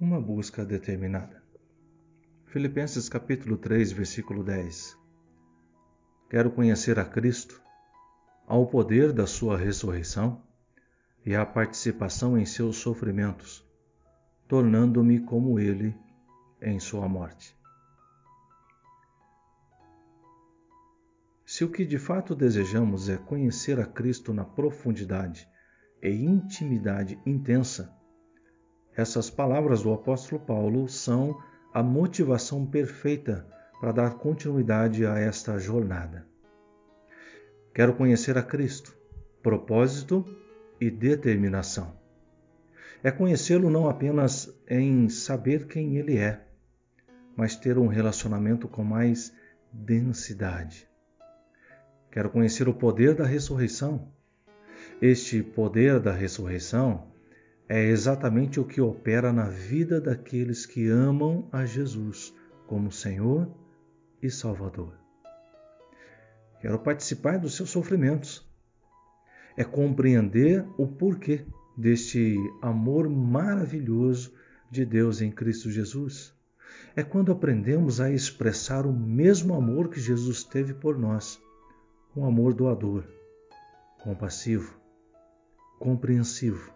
uma busca determinada. Filipenses capítulo 3, versículo 10. Quero conhecer a Cristo, ao poder da sua ressurreição e a participação em seus sofrimentos, tornando-me como ele em sua morte. Se o que de fato desejamos é conhecer a Cristo na profundidade e intimidade intensa, essas palavras do apóstolo Paulo são a motivação perfeita para dar continuidade a esta jornada. Quero conhecer a Cristo, propósito e determinação. É conhecê-lo não apenas em saber quem ele é, mas ter um relacionamento com mais densidade. Quero conhecer o poder da ressurreição. Este poder da ressurreição é exatamente o que opera na vida daqueles que amam a Jesus como Senhor e Salvador. Quero participar dos seus sofrimentos. É compreender o porquê deste amor maravilhoso de Deus em Cristo Jesus. É quando aprendemos a expressar o mesmo amor que Jesus teve por nós, um amor doador, compassivo, compreensivo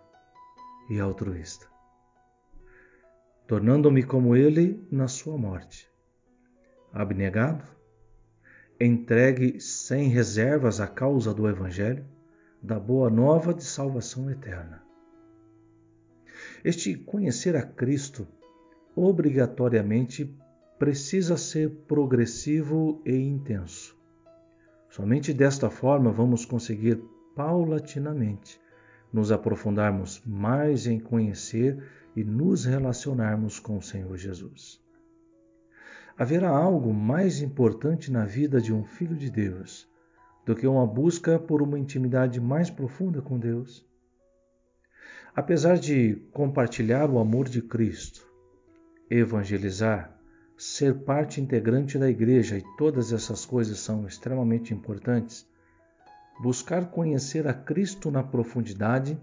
e altruísta, tornando-me como ele na sua morte. Abnegado, entregue sem reservas à causa do Evangelho, da boa nova de salvação eterna. Este conhecer a Cristo obrigatoriamente precisa ser progressivo e intenso. Somente desta forma vamos conseguir paulatinamente nos aprofundarmos mais em conhecer e nos relacionarmos com o Senhor Jesus. Haverá algo mais importante na vida de um filho de Deus do que uma busca por uma intimidade mais profunda com Deus? Apesar de compartilhar o amor de Cristo, evangelizar, ser parte integrante da igreja e todas essas coisas são extremamente importantes, Buscar conhecer a Cristo na profundidade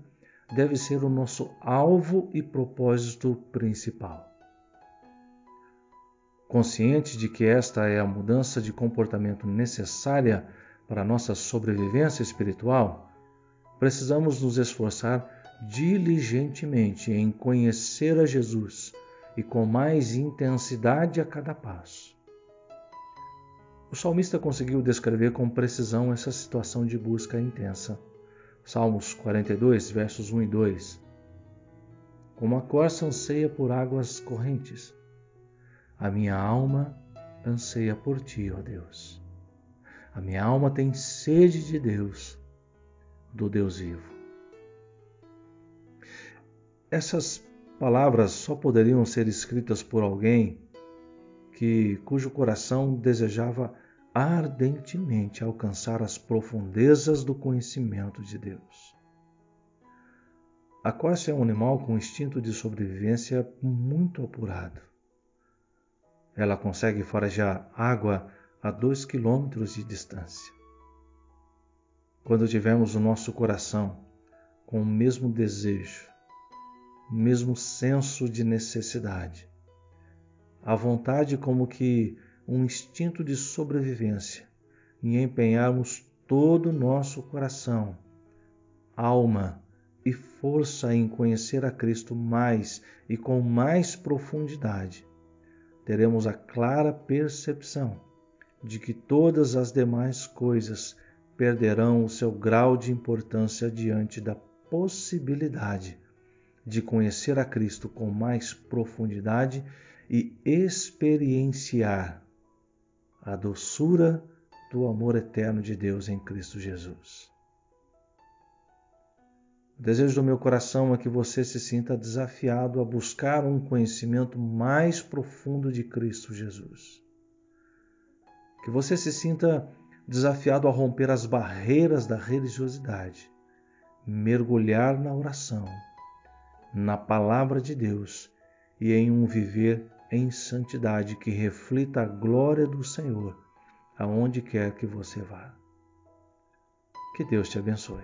deve ser o nosso alvo e propósito principal. Consciente de que esta é a mudança de comportamento necessária para a nossa sobrevivência espiritual, precisamos nos esforçar diligentemente em conhecer a Jesus e com mais intensidade a cada passo. O salmista conseguiu descrever com precisão essa situação de busca intensa. Salmos 42, versos 1 e 2. Como a corça anseia por águas correntes, a minha alma anseia por ti, ó Deus. A minha alma tem sede de Deus, do Deus vivo. Essas palavras só poderiam ser escritas por alguém que cujo coração desejava ardentemente alcançar as profundezas do conhecimento de Deus. A corça é um animal com instinto de sobrevivência muito apurado. Ela consegue farejar água a dois quilômetros de distância. Quando tivermos o nosso coração com o mesmo desejo, o mesmo senso de necessidade, a vontade como que um instinto de sobrevivência em empenharmos todo o nosso coração, alma e força em conhecer a Cristo mais e com mais profundidade, teremos a clara percepção de que todas as demais coisas perderão o seu grau de importância diante da possibilidade de conhecer a Cristo com mais profundidade e experienciar a doçura do amor eterno de Deus em Cristo Jesus. O desejo do meu coração é que você se sinta desafiado a buscar um conhecimento mais profundo de Cristo Jesus. Que você se sinta desafiado a romper as barreiras da religiosidade, mergulhar na oração, na palavra de Deus e em um viver em santidade que reflita a glória do Senhor aonde quer que você vá. Que Deus te abençoe.